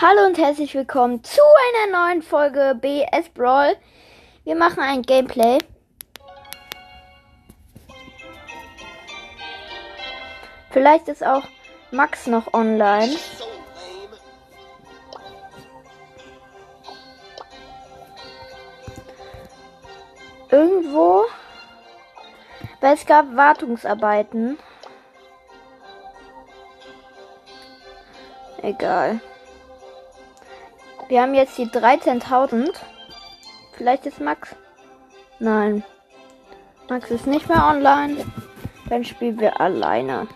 Hallo und herzlich willkommen zu einer neuen Folge BS Brawl. Wir machen ein Gameplay. Vielleicht ist auch Max noch online. Irgendwo. Weil es gab Wartungsarbeiten. Egal. Wir haben jetzt die 13.000. Vielleicht ist Max. Nein. Max ist nicht mehr online. Dann spielen wir alleine.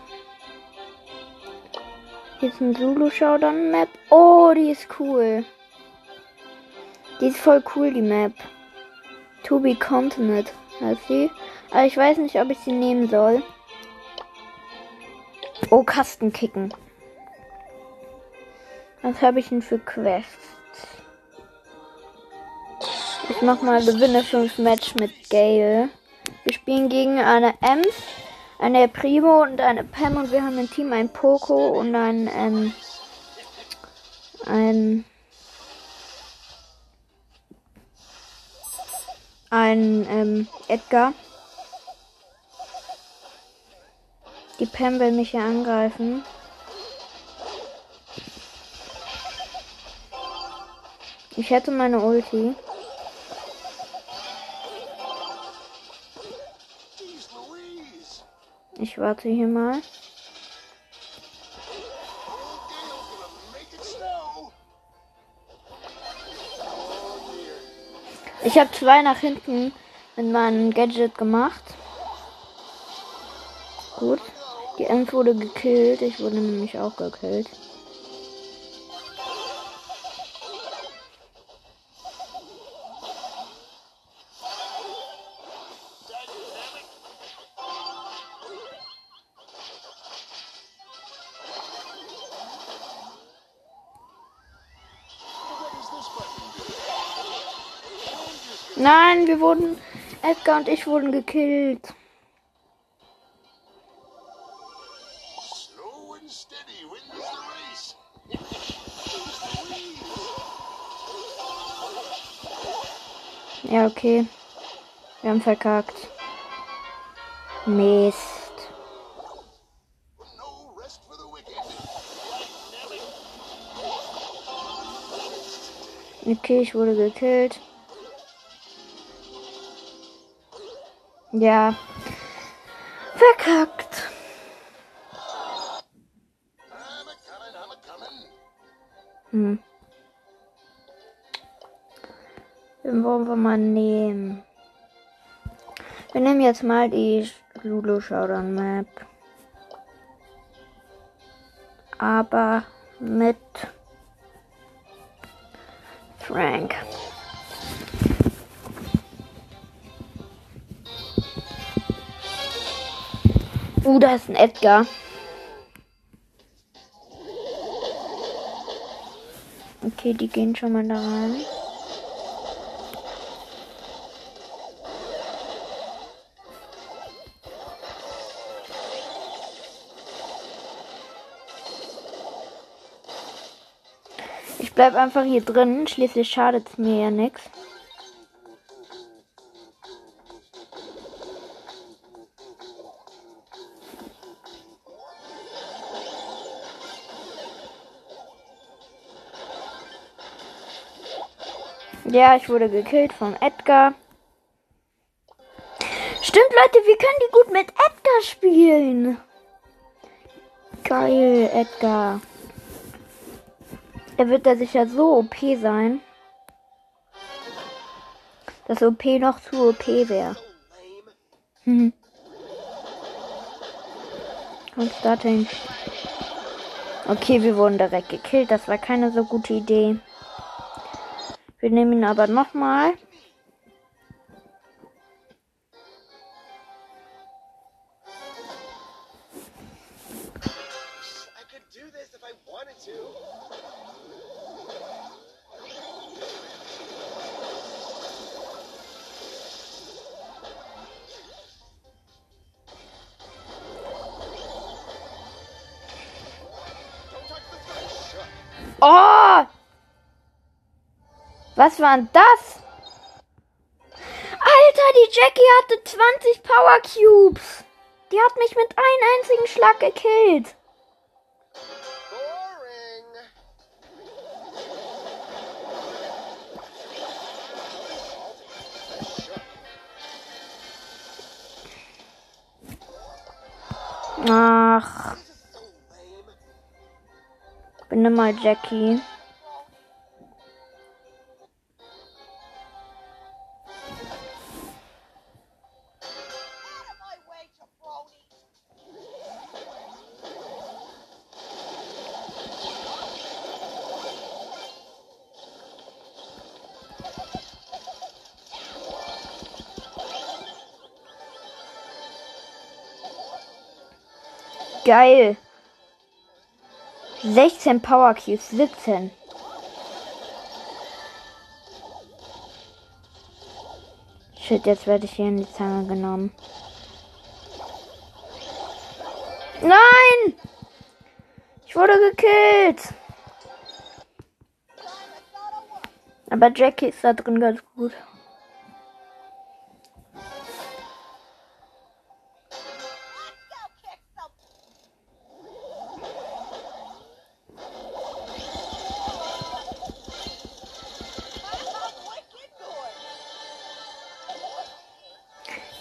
Hier ist ein Zulu Showdown Map. Oh, die ist cool. Die ist voll cool, die Map. To be Continent heißt sie. Aber ich weiß nicht, ob ich sie nehmen soll. Oh, Kasten kicken. Was habe ich denn für Quests? Ich mach mal Gewinne 5 Match mit Gale. Wir spielen gegen eine Ems, eine Primo und eine Pam und wir haben im Team ein Poco und ein, ähm, ein, ein, ähm, Edgar. Die Pam will mich hier angreifen. Ich hätte meine Ulti. Ich warte hier mal. Ich habe zwei nach hinten mit meinem Gadget gemacht. Gut. Die Ems wurde gekillt. Ich wurde nämlich auch gekillt. Wurden. Edgar und ich wurden gekillt. Ja, okay. Wir haben verkackt. Mist. Okay, ich wurde gekillt. Ja. Verkackt. Hm. Wollen wir mal nehmen. Wir nehmen jetzt mal die Lulu Showdown Map. Aber mit Frank. Uh, da ist ein Edgar. Okay, die gehen schon mal da rein. Ich bleib einfach hier drin, schließlich schadet es mir ja nichts. Ja, ich wurde gekillt von Edgar. Stimmt, Leute, wir können die gut mit Edgar spielen. Geil, Edgar. Er wird da sicher so OP sein. Dass OP noch zu OP wäre. Hm. Und starting. Okay, wir wurden direkt gekillt. Das war keine so gute Idee. Wir nehmen ihn aber nochmal. Was war denn das? Alter, die Jackie hatte 20 Power Cubes. Die hat mich mit einem einzigen Schlag gekillt. Ach. Bin mal Jackie. Geil. 16 Power Cubes, 17. Shit, jetzt werde ich hier in die Zange genommen. Nein! Ich wurde gekillt. Aber Jackie ist da drin ganz gut.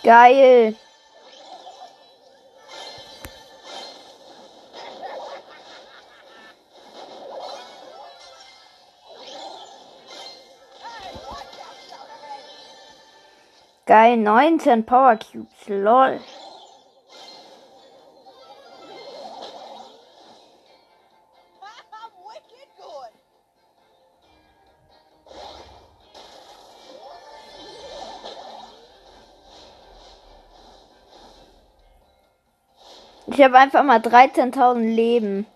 Geil. Geil, 19 Power Cubes, lol. Ich habe einfach mal 13.000 Leben.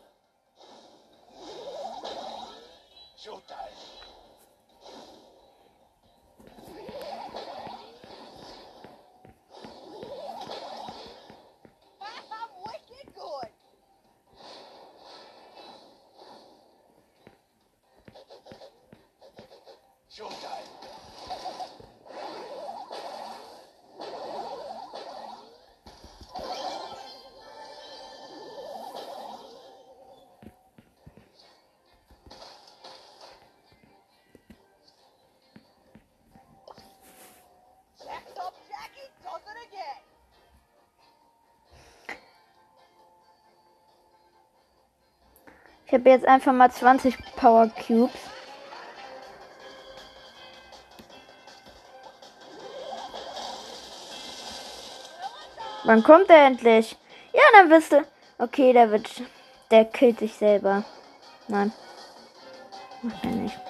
Ich habe jetzt einfach mal 20 Power Cubes. Wann kommt er endlich? Ja, dann wisst ihr. Okay, der wird. Der killt sich selber. Nein. Macht er nicht.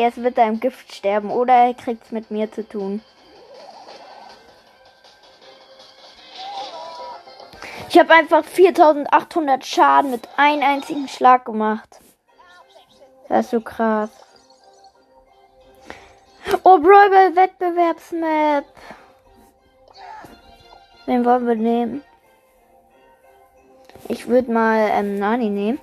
Jetzt wird er im Gift sterben oder er kriegt es mit mir zu tun. Ich habe einfach 4800 Schaden mit einem einzigen Schlag gemacht. Das ist so krass. Oh, Brawl Wettbewerbsmap. Wen wollen wir nehmen? Ich würde mal ähm, Nani nehmen.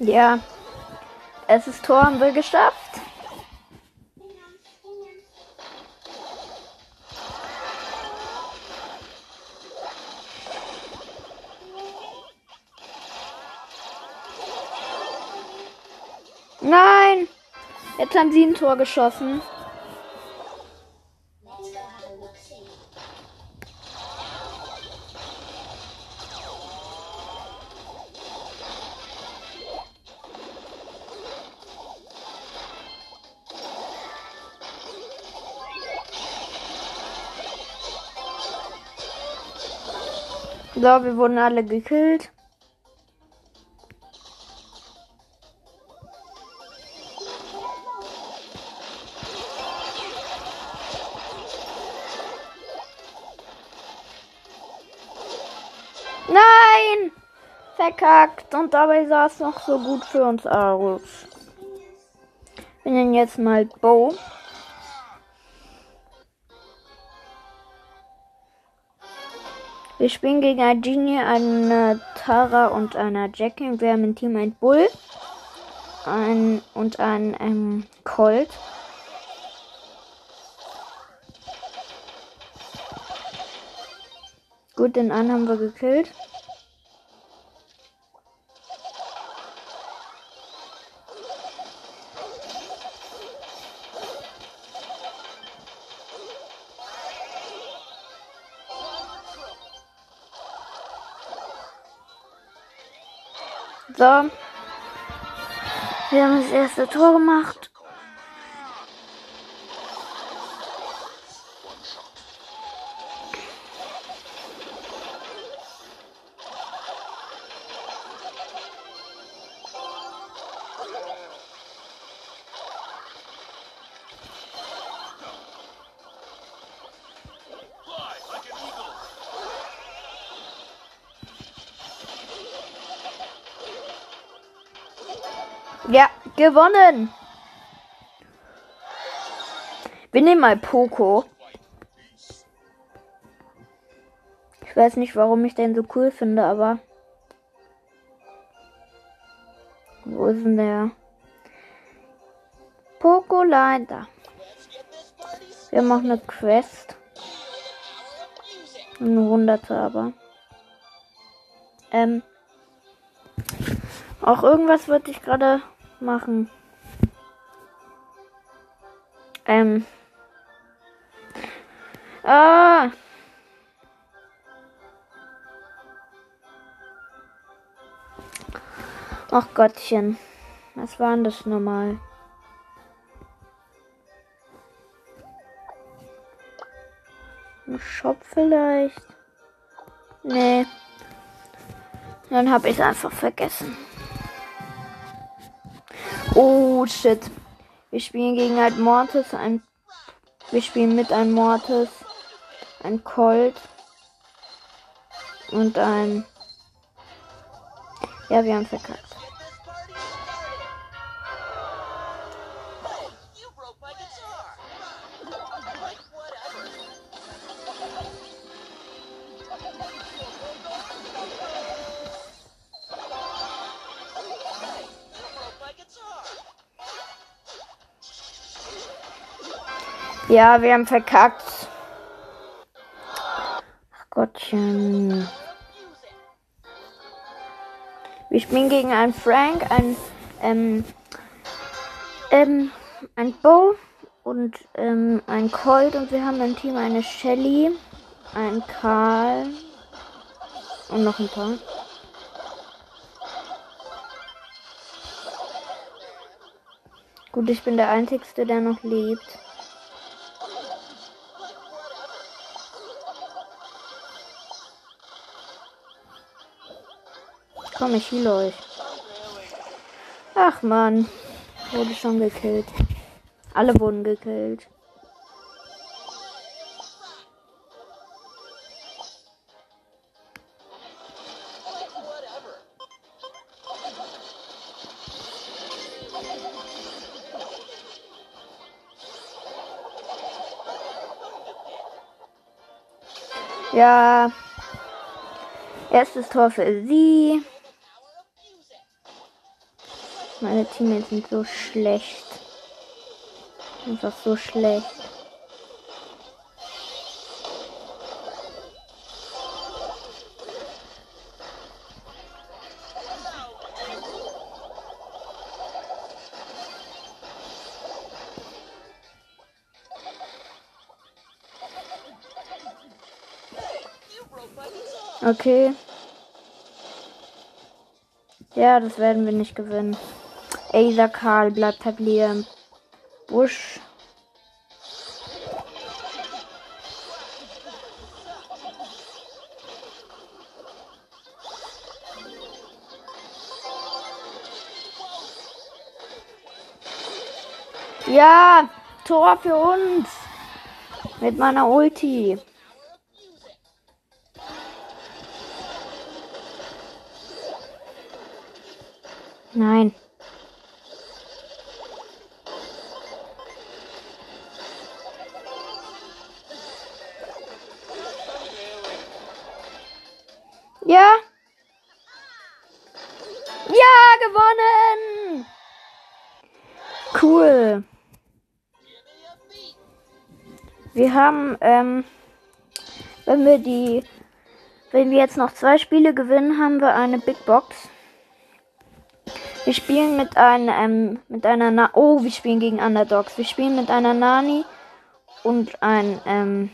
Ja. Es ist Tor haben wir geschafft. Nein! Jetzt haben sie ein Tor geschossen. So, wir wurden alle gekillt. Nein! Verkackt. Und dabei sah es noch so gut für uns aus. Wir nennen jetzt mal Bo. Wir spielen gegen eine Genie, eine Tara und eine Jackie. Wir haben im Team ein Bull ein, und ein ähm, Colt. Gut, den einen haben wir gekillt. So. Wir haben das erste Tor gemacht. Gewonnen. Wir nehmen mal Poco. Ich weiß nicht, warum ich den so cool finde, aber. Wo ist denn der? Poco leider. Wir machen eine Quest. Eine hunderte aber. Ähm. Auch irgendwas würde ich gerade machen. Ähm. Ah. Ach Gottchen. Was war denn das nochmal? Ein Shop vielleicht? Nee. Dann habe ich es einfach vergessen. Oh shit. Wir spielen gegen ein Mortis, ein. Wir spielen mit einem Mortis, ein Colt und ein. Ja, wir haben verkackt. Ja, wir haben verkackt. Ach Gottchen. Wir spielen gegen einen Frank, ein, ähm, ähm, ein Bo und ähm, ein Colt und wir haben im Team eine Shelly, ein Karl und noch ein paar. Gut, ich bin der Einzige, der noch lebt. Komm, ich heal euch. Ach man, wurde schon gekillt. Alle wurden gekillt. Ja. Erstes Tor für sie. Meine Teammates sind so schlecht. Einfach so schlecht. Okay. Ja, das werden wir nicht gewinnen. Acer Karl bleibt halt leer Busch. Ja, Tor für uns. Mit meiner Ulti. Nein. Haben, ähm, wenn wir die, wenn wir jetzt noch zwei Spiele gewinnen, haben wir eine Big Box. Wir spielen mit einer, ähm, mit einer, Na oh, wir spielen gegen Underdogs. Wir spielen mit einer Nani und ein, ähm,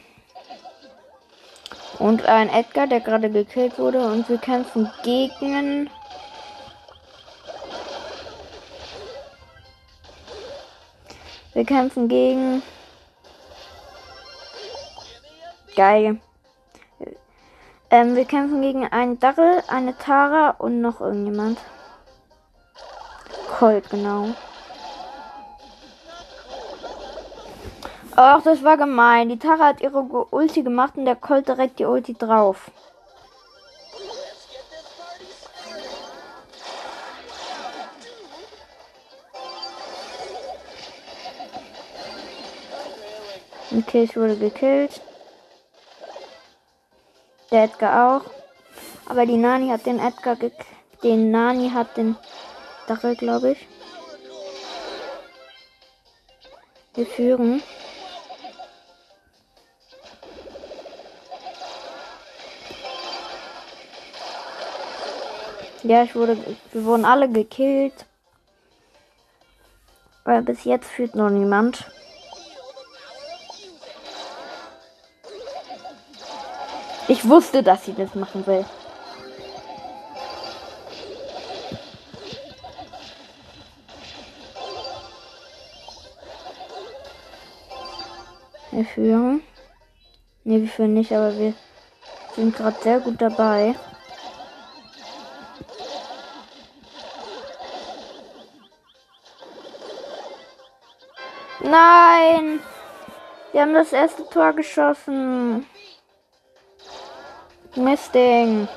und ein Edgar, der gerade gekillt wurde. Und wir kämpfen gegen Wir kämpfen gegen. Geil. Ähm, wir kämpfen gegen einen Darrell, eine Tara und noch irgendjemand. Colt, genau. Ach, das war gemein. Die Tara hat ihre Ulti gemacht und der Colt direkt die Ulti drauf. Okay, ich wurde gekillt. Der Edgar auch. Aber die Nani hat den Edgar gekillt. Den Nani hat den Dachel, glaube ich. Wir führen. Ja, ich wurde, wir wurden alle gekillt. Aber bis jetzt führt noch niemand. Ich wusste, dass sie das machen will. Wir führen. Ne, wir führen nicht, aber wir sind gerade sehr gut dabei. Nein! Wir haben das erste Tor geschossen. Mistding.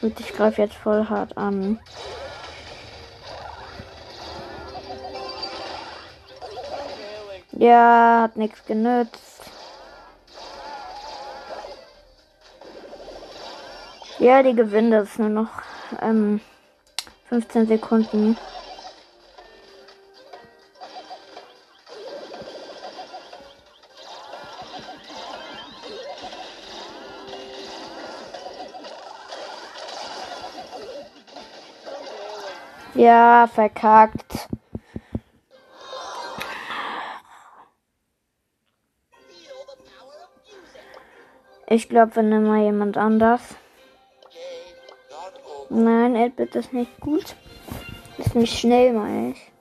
Gut, ich greife jetzt voll hart an. Ja, hat nichts genützt. Ja, die gewinnen das nur noch ähm, 15 Sekunden. Ja, verkackt. Ich glaube, wir nehmen mal jemand anders. Nein, Edbit ist nicht gut. Ist nicht schnell, meine ich.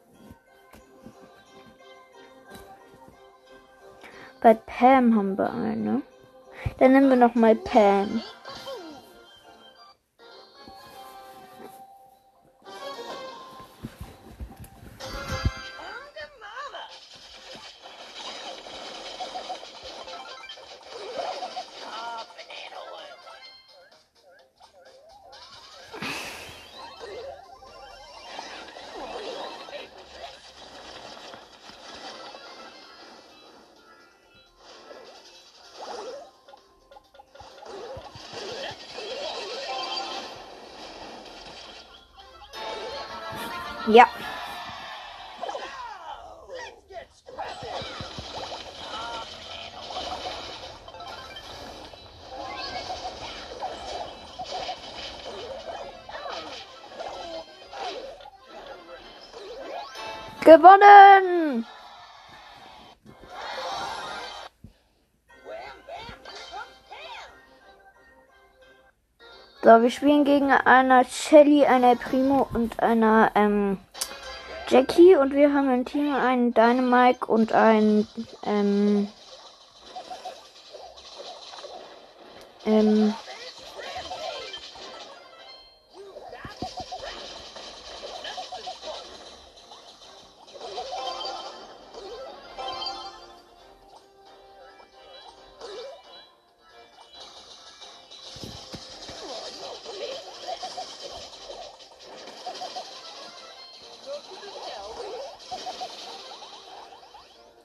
Bei Pam haben wir eine. Dann nehmen wir noch mal Pam. Gewonnen! So, wir spielen gegen einer Shelly, einer Primo und einer ähm, Jackie und wir haben im Team einen Dynamite und einen ähm, ähm,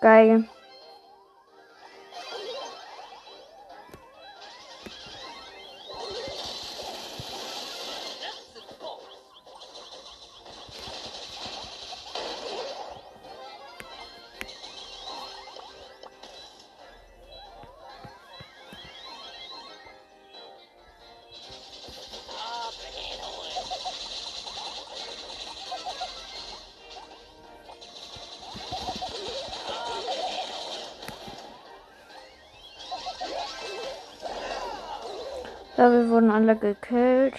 Geil. Wurden alle gekillt.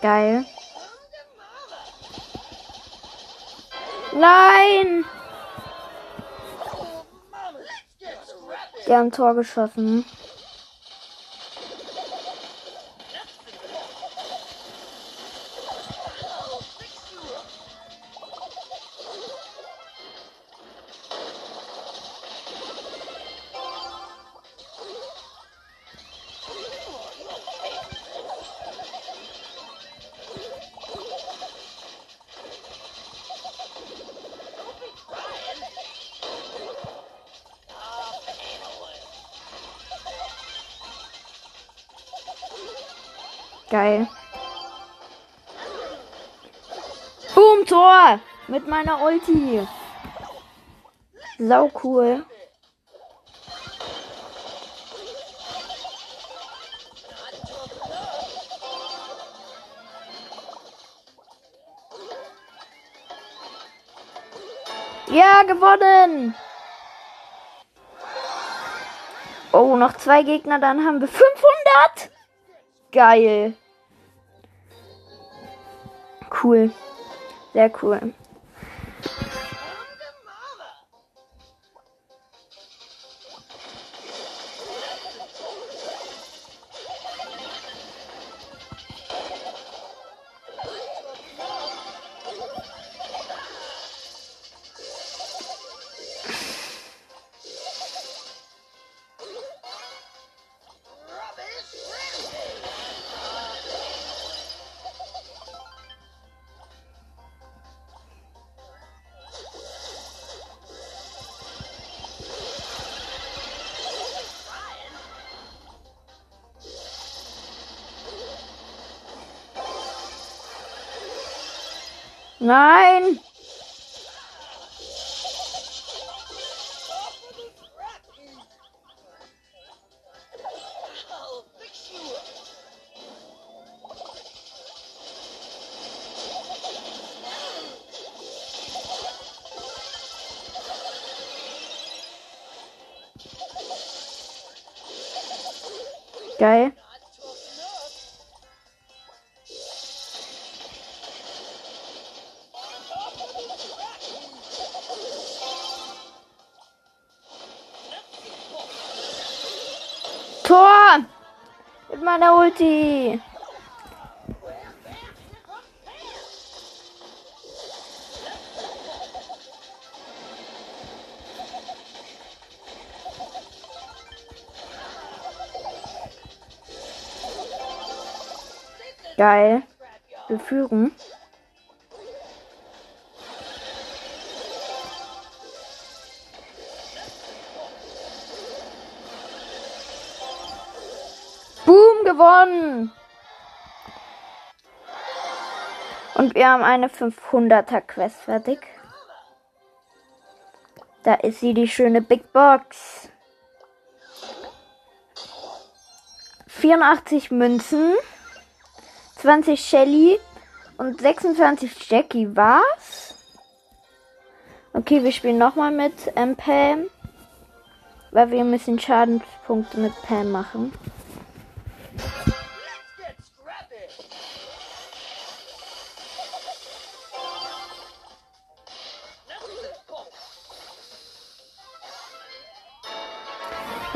Geil. Nein! Die haben Tor geschossen. Mit meiner Ulti. Sau cool. Ja, gewonnen! Oh, noch zwei Gegner, dann haben wir 500! Geil. Cool. Sehr cool. Nein! Geil. Ulti. Geil. Wir führen. Gewonnen. Und wir haben eine 500er Quest fertig. Da ist sie, die schöne Big Box. 84 Münzen, 20 Shelly und 26 Jackie. Was? Okay, wir spielen nochmal mit ähm, Pam. Weil wir bisschen Schadenspunkte mit Pam machen.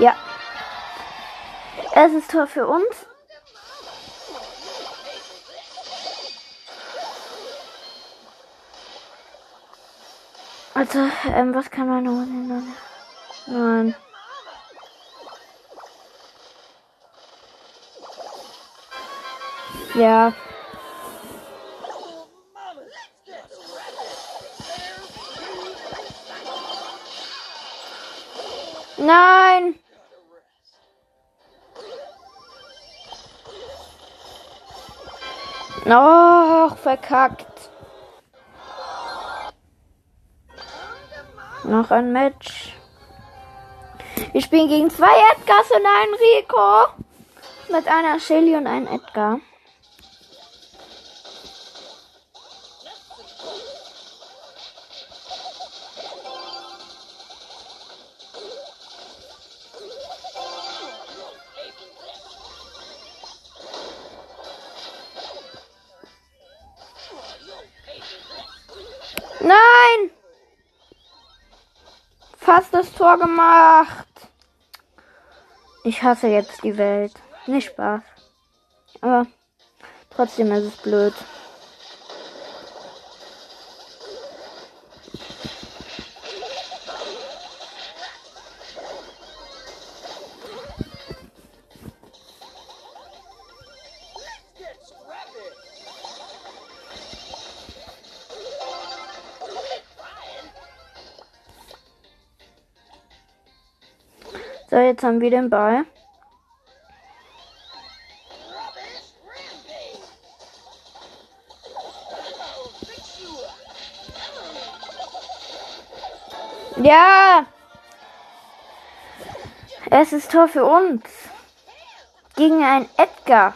Ja. Es ist Tor für uns. Also, ähm, was kann man holen? Nein. Ja. Nein! Och, verkackt. Noch ein Match. Wir spielen gegen zwei Edgars und einen Rico. Mit einer Shelly und einem Edgar. Fast das Tor gemacht. Ich hasse jetzt die Welt. Nicht Spaß. Aber trotzdem ist es blöd. Jetzt haben wir den Ball. Ja! Es ist Tor für uns. Gegen einen Edgar.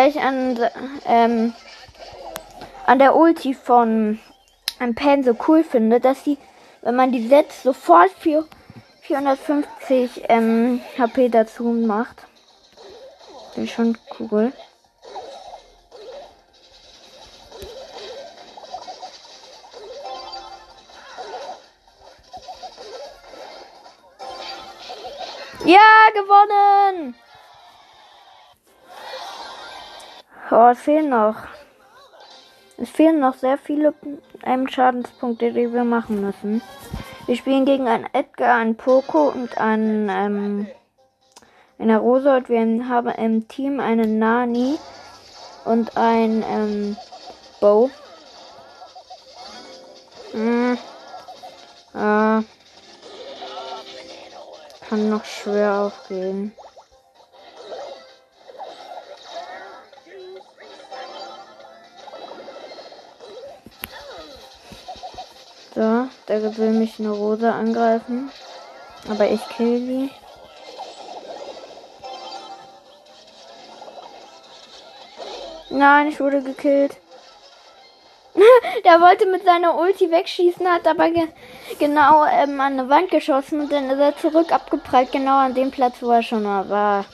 Weil ich an, ähm, an der Ulti von ähm, Pen so cool finde, dass sie, wenn man die setzt, sofort für 450 ähm, HP dazu macht. Bin schon cool. Ja, gewonnen! Oh, es fehlen noch. Es fehlen noch sehr viele ähm, Schadenspunkte, die wir machen müssen. Wir spielen gegen einen Edgar, einen Poco und einen, ähm, eine Rosa und wir haben im Team einen Nani und ein ähm, Bo. Hm. Äh, kann noch schwer aufgehen. Der will mich eine Rose angreifen. Aber ich kill sie. Nein, ich wurde gekillt. der wollte mit seiner Ulti wegschießen, hat aber ge genau ähm, an eine Wand geschossen und dann ist er zurück abgeprallt, genau an dem Platz, wo er schon mal war.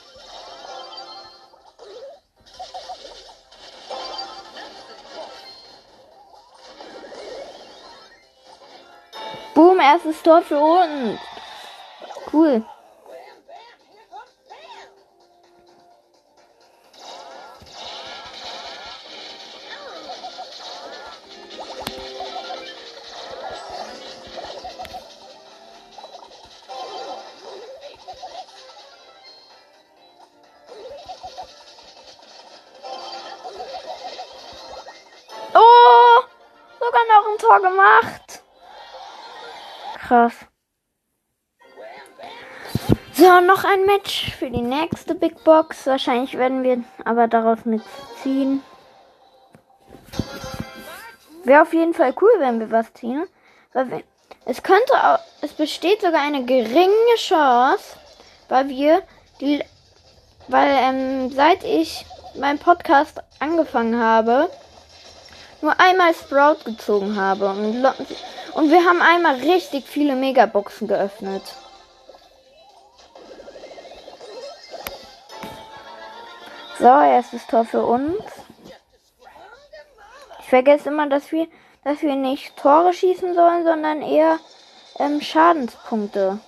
Erstes Tor für uns. Cool. Noch ein Match für die nächste Big Box. Wahrscheinlich werden wir aber daraus nichts ziehen. Wäre auf jeden Fall cool, wenn wir was ziehen. Weil es könnte auch, es besteht sogar eine geringe Chance, weil wir die, weil ähm, seit ich meinen Podcast angefangen habe, nur einmal Sprout gezogen habe und, und wir haben einmal richtig viele Megaboxen geöffnet. So, erstes Tor für uns. Ich vergesse immer, dass wir, dass wir nicht Tore schießen sollen, sondern eher ähm, Schadenspunkte.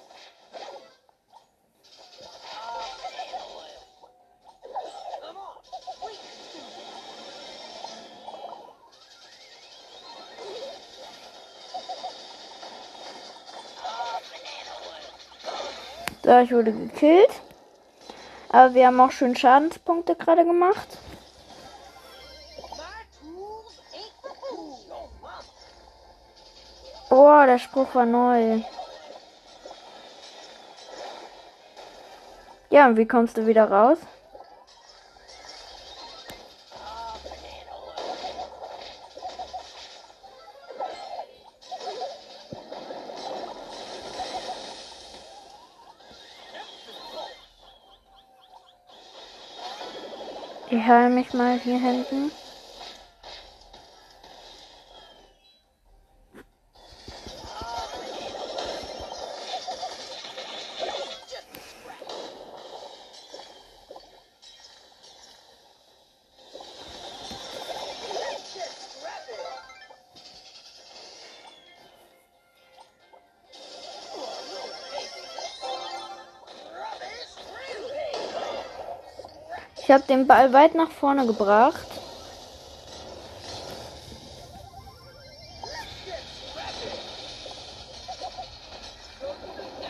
So, ich wurde gekillt. Aber wir haben auch schön Schadenspunkte gerade gemacht. Oh, der Spruch war neu. Ja, und wie kommst du wieder raus? Ich heile mich mal hier hinten. Ich habe den Ball weit nach vorne gebracht.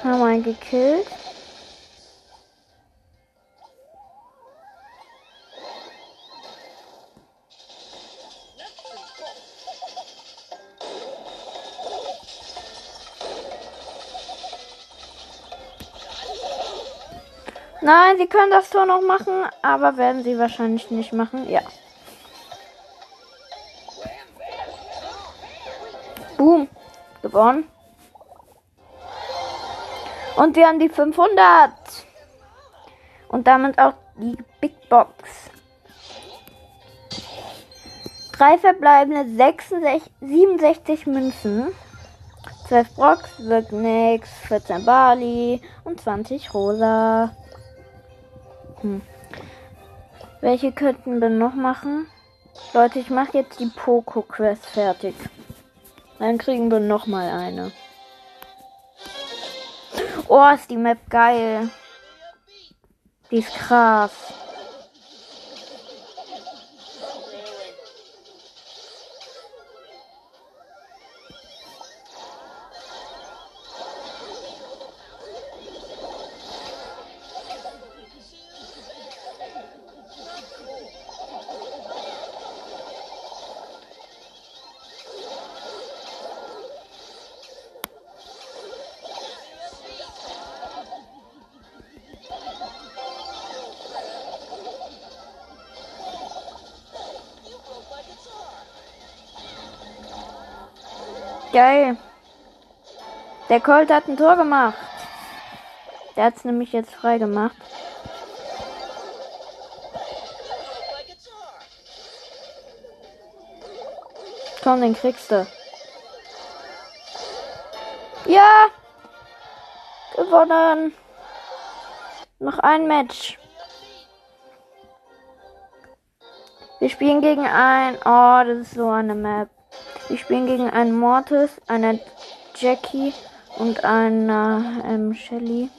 Haben einen gekillt. Nein, sie können das Tor noch machen, aber werden sie wahrscheinlich nicht machen. Ja. Boom. Gewonnen. Und wir haben die 500. Und damit auch die Big Box. Drei verbleibende 66, 67 Münzen. 12 Brox, wirkt nix, 14 Bali und 20 Rosa. Hm. Welche könnten wir noch machen? Leute, ich mache jetzt die Poco-Quest fertig. Dann kriegen wir noch mal eine. Oh, ist die Map geil. Die ist krass. Geil. Der Colt hat ein Tor gemacht. Der hat es nämlich jetzt frei gemacht. Komm, den kriegst du. Ja! Gewonnen! Noch ein Match. Wir spielen gegen ein. Oh, das ist so eine Map. Wir spielen gegen einen Mortis, einer Jackie und einer ähm, Shelly.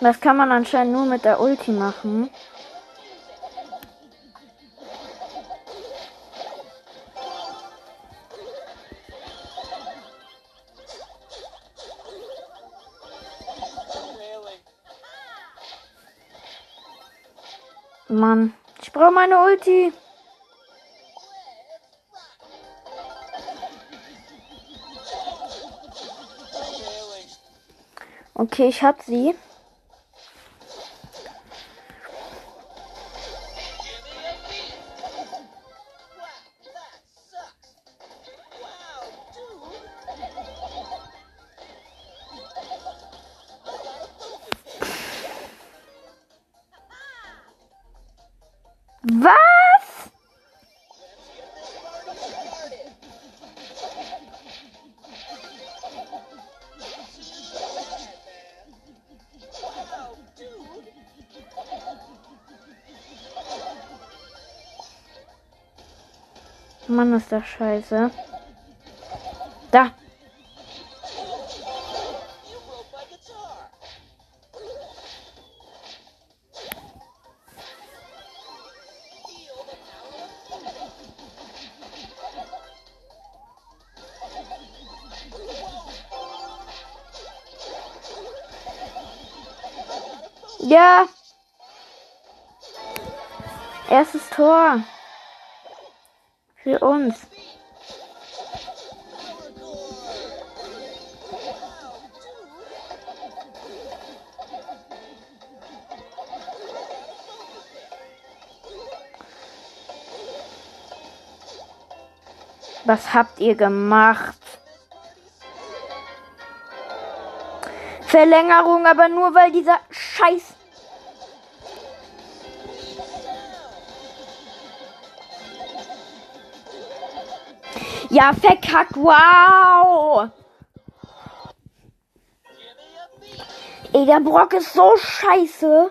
Das kann man anscheinend nur mit der Ulti machen. Mann, ich brauche meine Ulti. Okay, ich hab sie. Was? Mann, ist das scheiße. Da. Tor. Für uns. Was habt ihr gemacht? Verlängerung, aber nur weil dieser Scheiß. Ja, verkackt. Wow. Ey, der Brock ist so scheiße.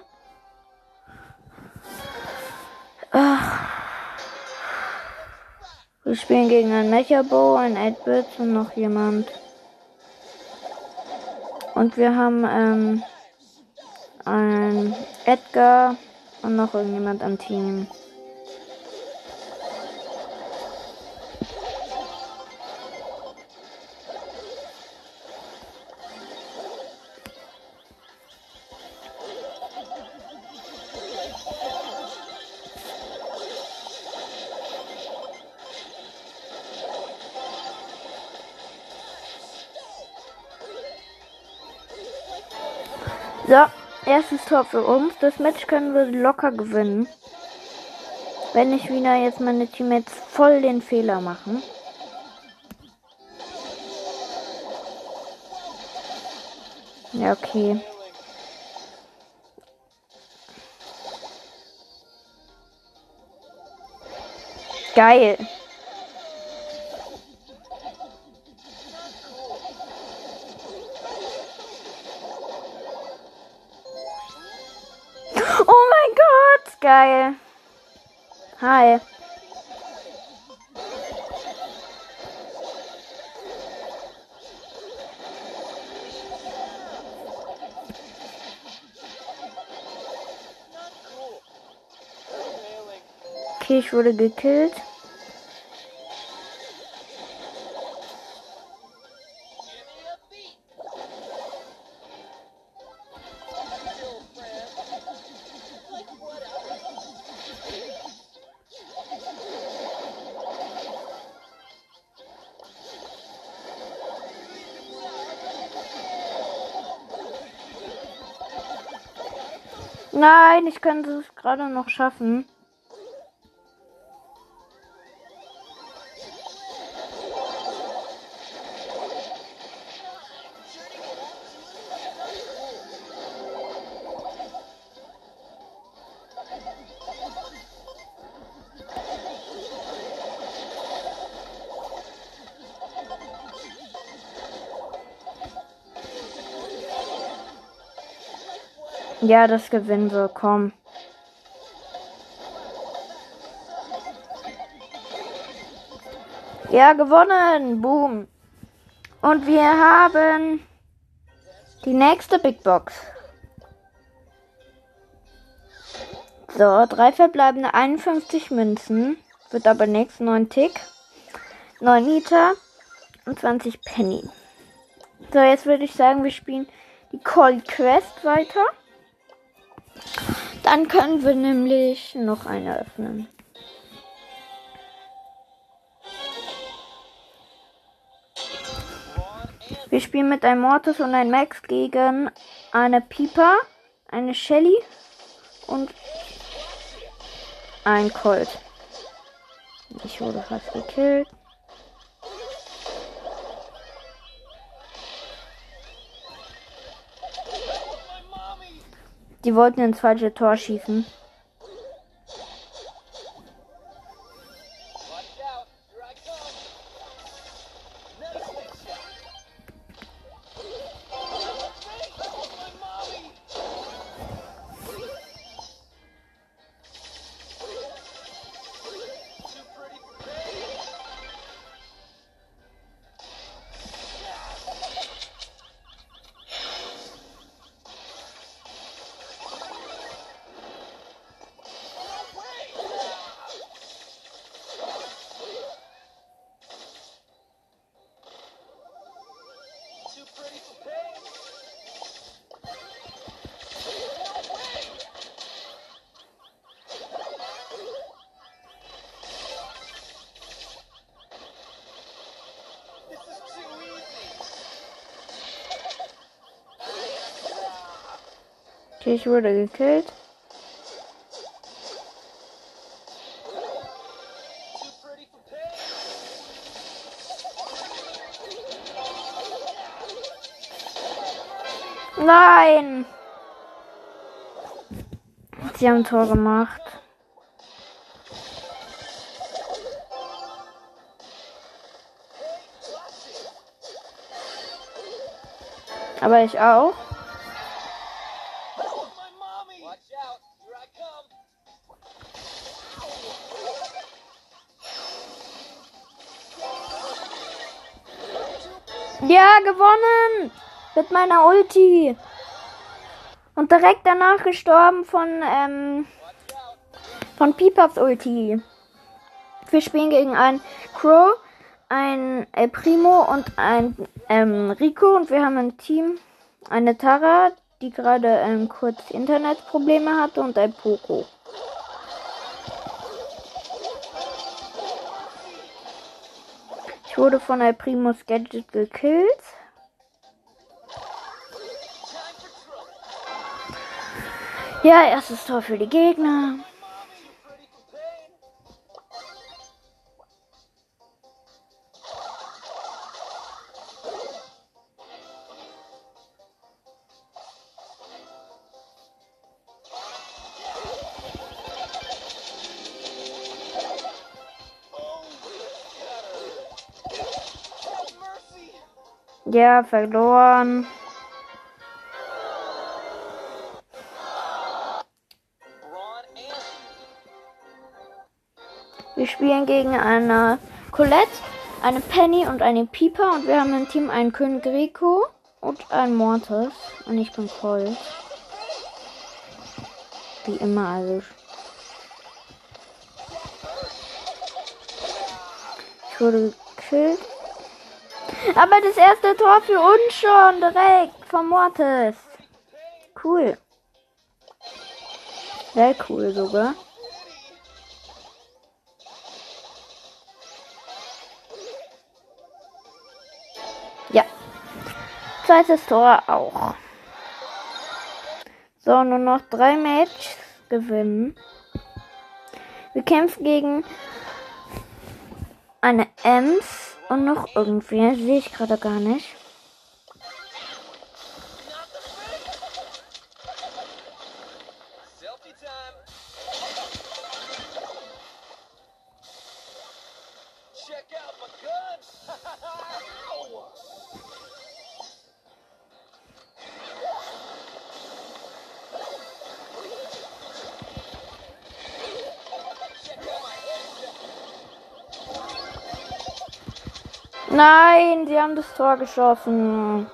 Ach. Wir spielen gegen ein Mechabo, ein 8-Bit und noch jemand. Und wir haben ähm, ein Edgar und noch irgendjemand am Team. So, erstes Tor für uns. Das Match können wir locker gewinnen. Wenn nicht wieder jetzt meine Teammates voll den Fehler machen. Ja, okay. Geil. Geil. Hi. Okay, ich wurde gekillt. Nein, ich könnte es gerade noch schaffen. Ja, das gewinnen wir. Komm. Ja, gewonnen. Boom. Und wir haben die nächste Big Box. So, drei verbleibende 51 Münzen. Wird aber nichts. 9 Tick. 9 Liter. Und 20 Penny. So, jetzt würde ich sagen, wir spielen die Call Quest weiter. Dann können wir nämlich noch eine öffnen. Wir spielen mit einem Mortis und einem Max gegen eine Piper, eine Shelly und ein Colt. Ich wurde fast gekillt. Die wollten ins falsche Tor schießen. Okay, ich wurde gekillt. Nein! Sie haben Tor gemacht. Aber ich auch. Gewonnen! Mit meiner Ulti. Und direkt danach gestorben von, ähm, von Pipaps Ulti. Wir spielen gegen einen Crow, ein El Primo und ein ähm, Rico. Und wir haben ein Team. Eine Tara, die gerade ähm, kurz Internetprobleme hatte und ein Poco. Ich wurde von El Primos Gadget gekillt. Ja, erstes Tor für die Gegner. Pretty for Wir spielen gegen eine Colette, eine Penny und eine Pieper. Und wir haben im Team einen König Rico und einen Mortis. Und ich bin Colt. Wie immer, also. Ich wurde gekillt. Aber das erste Tor für uns schon direkt vom Mortis. Cool. Sehr cool sogar. Zweites Tor auch. So, nur noch drei Matches gewinnen. Wir kämpfen gegen eine Ems und noch irgendwer. Sehe ich gerade gar nicht. Sie haben das Tor geschossen.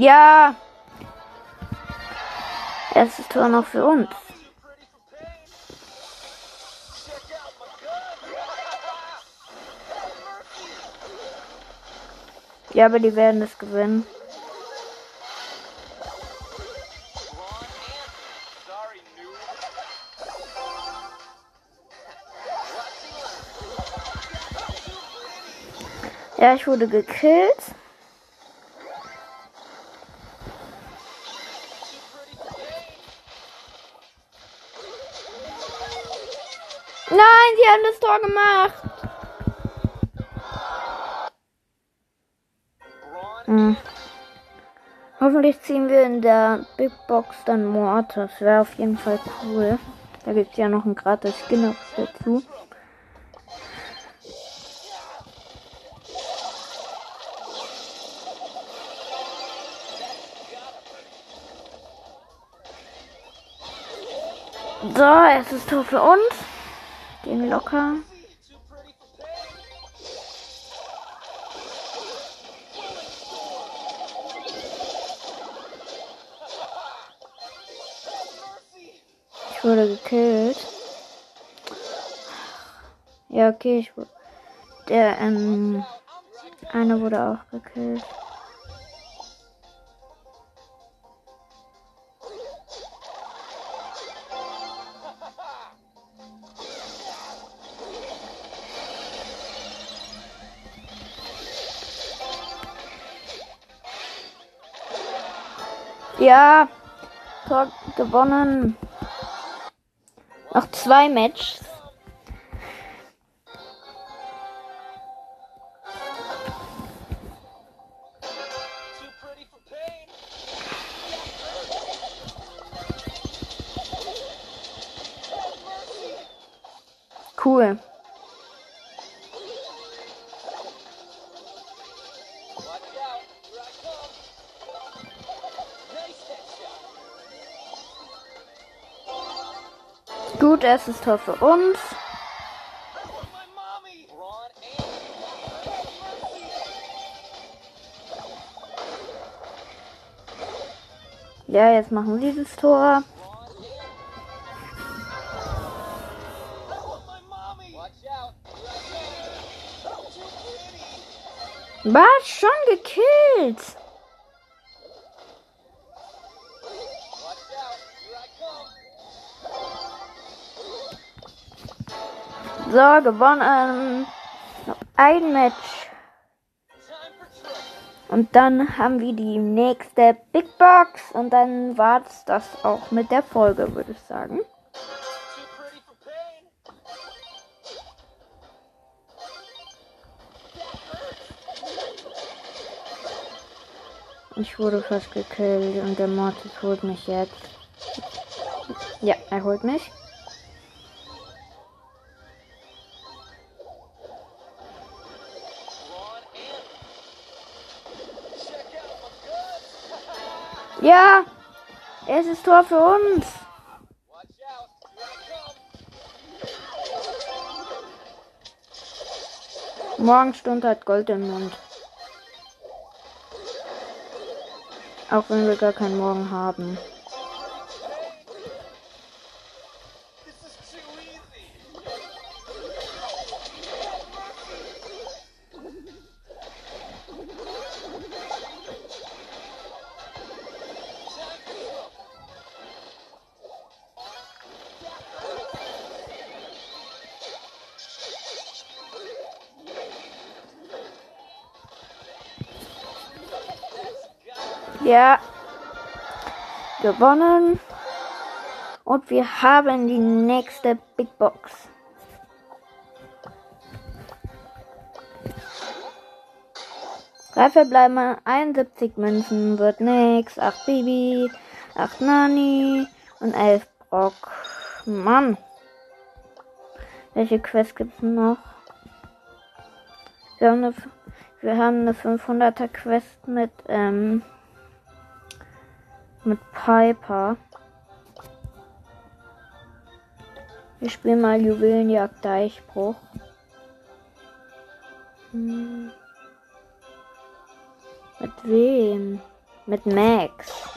Ja. Erstes Tor noch für uns. Ja, aber die werden es gewinnen. Ja, ich wurde gekillt. Tor gemacht. Hm. Hoffentlich ziehen wir in der Big Box dann Mortis. Wäre auf jeden Fall cool. Da gibt es ja noch einen gratis Skin dazu. So, erstes Tor für uns. Gehen locker. Ich wurde gekillt. Ja, okay, ich wurde. Der, ähm. Einer wurde auch gekillt. Ja, Tor gewonnen. Noch zwei Matches. Erstes Tor für uns. Ja, jetzt machen sie das Tor. Was? Schon gekillt. So, gewonnen. Noch ein Match. Und dann haben wir die nächste Big Box. Und dann war es das auch mit der Folge, würde ich sagen. Ich wurde fast gekillt und der Mortis holt mich jetzt. Ja, er holt mich. Ja! Erstes Tor für uns. Morgenstund hat Gold im Mund. Auch wenn wir gar keinen Morgen haben. Ja. Gewonnen. Und wir haben die nächste Big Box. Drei verbleiben 71 Münzen, wird nix. 8 Bibi, 8 Nani und 11 Brock. Mann. Welche Quest gibt's noch? Wir haben eine, wir haben eine 500er Quest mit, ähm, mit Piper. Wir spielen mal Juwelenjagd Deichbruch. Hm. Mit wem? Mit Max.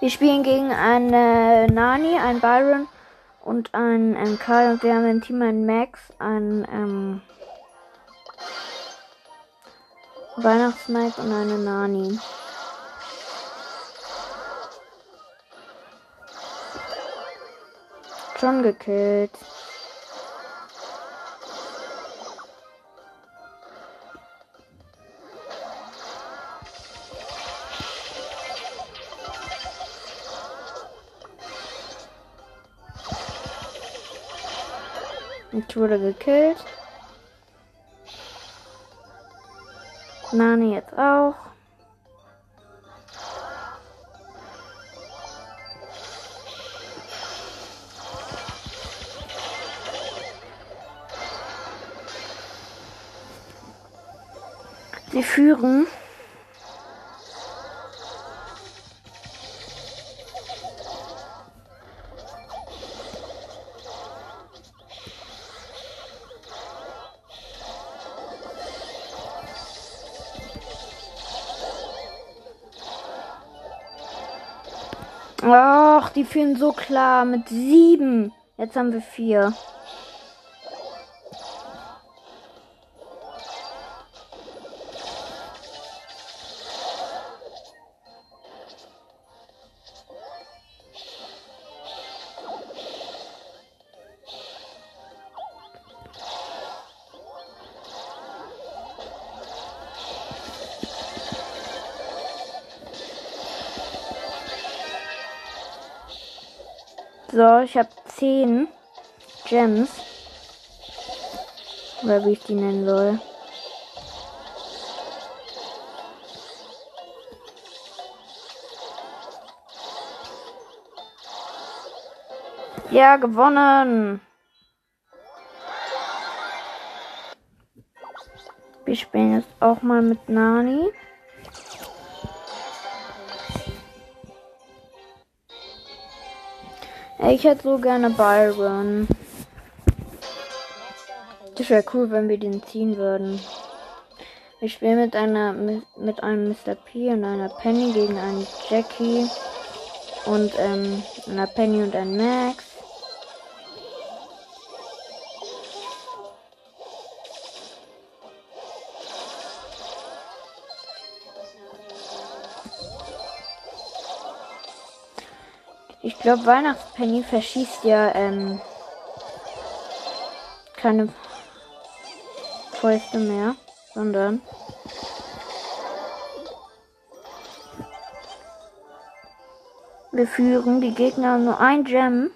Wir spielen gegen eine Nani, ein Byron und ein MK und wir haben im Team einen Max, ein ähm, Weihnachtsmike und eine Nani. Schon gekillt. Ich wurde gekillt. Nani jetzt auch. Sie führen. Führen so klar mit sieben. Jetzt haben wir vier. So, ich habe zehn Gems. Oder wie ich die nennen soll. Ja, gewonnen. Wir spielen jetzt auch mal mit Nani. Ich hätte so gerne Byron. Das wäre cool, wenn wir den ziehen würden. Wir spielen mit einer mit einem Mr. P und einer Penny gegen einen Jackie und ähm, einer Penny und ein Max. Glaube, Weihnachtspenny verschießt ja ähm, keine Fäuste mehr, sondern wir führen die Gegner nur ein Gem.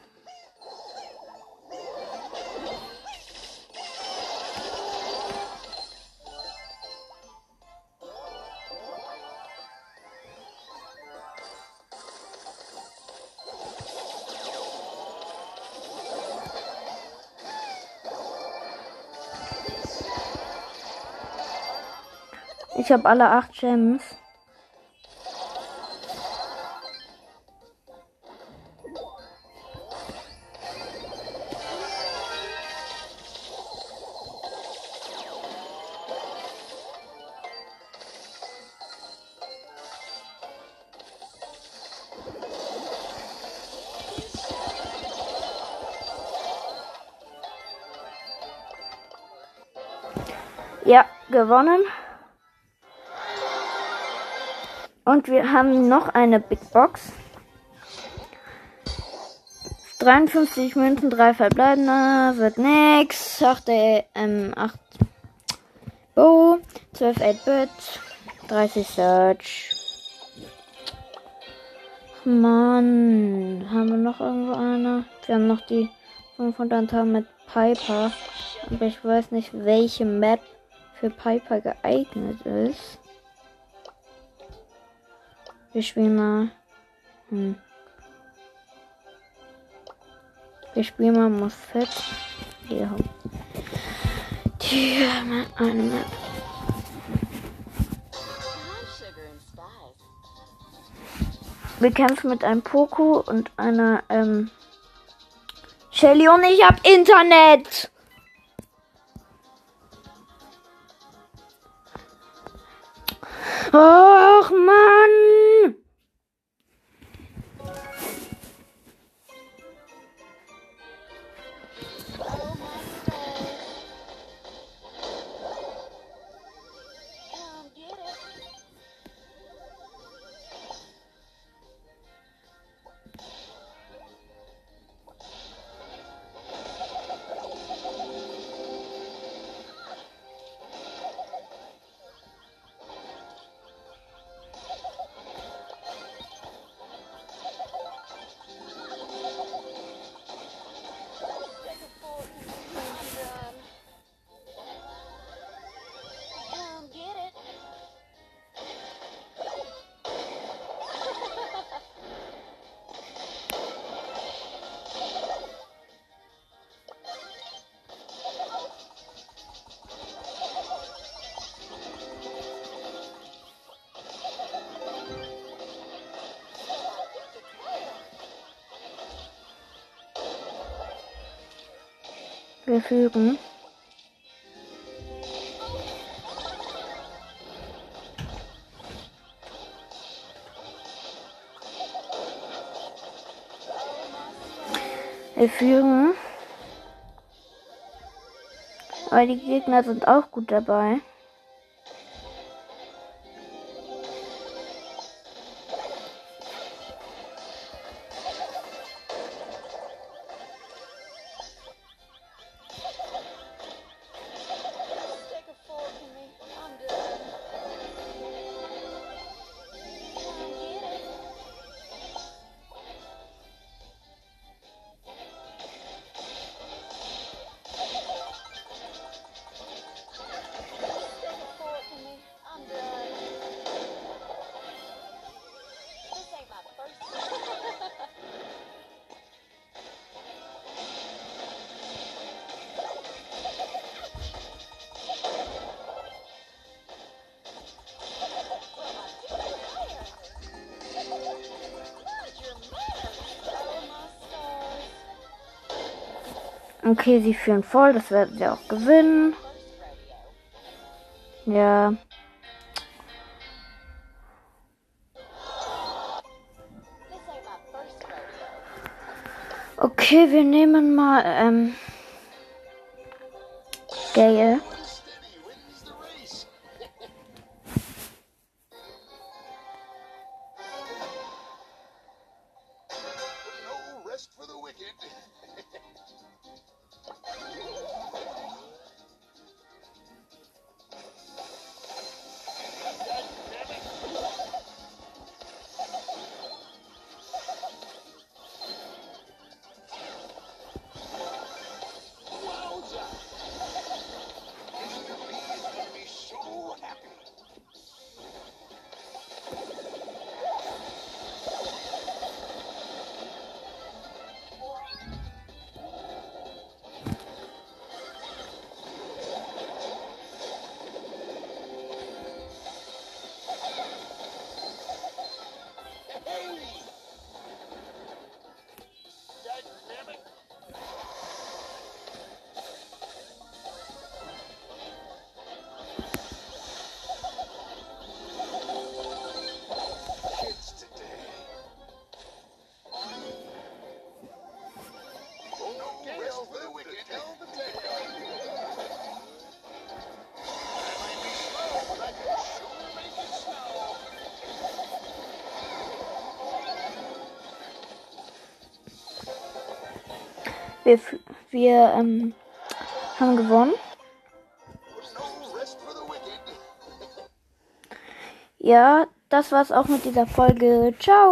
Ich habe alle acht Gems. Ja, gewonnen. Und wir haben noch eine Big Box. 53 Münzen, 3 verbleibende, wird nix. 8, ähm, 8 Bo, 12 8-Bit, 30 Search. Mann, haben wir noch irgendwo eine? Wir haben noch die 500er mit Piper. Aber ich weiß nicht, welche Map für Piper geeignet ist. Wir spielen mal. Hm. Wir spielen mal Mosfet. Hier. Hier, eine Map. Wir kämpfen mit einem Poco und einer ähm, Shelly und ich hab Internet. Och Mann! hinzufügen. Wir äh, fügen. Aber die Gegner sind auch gut dabei. Okay, sie führen voll, das werden sie auch gewinnen. Ja. Okay, wir nehmen mal ähm, Gale. Wir, wir ähm, haben gewonnen. Ja, das war's auch mit dieser Folge. Ciao!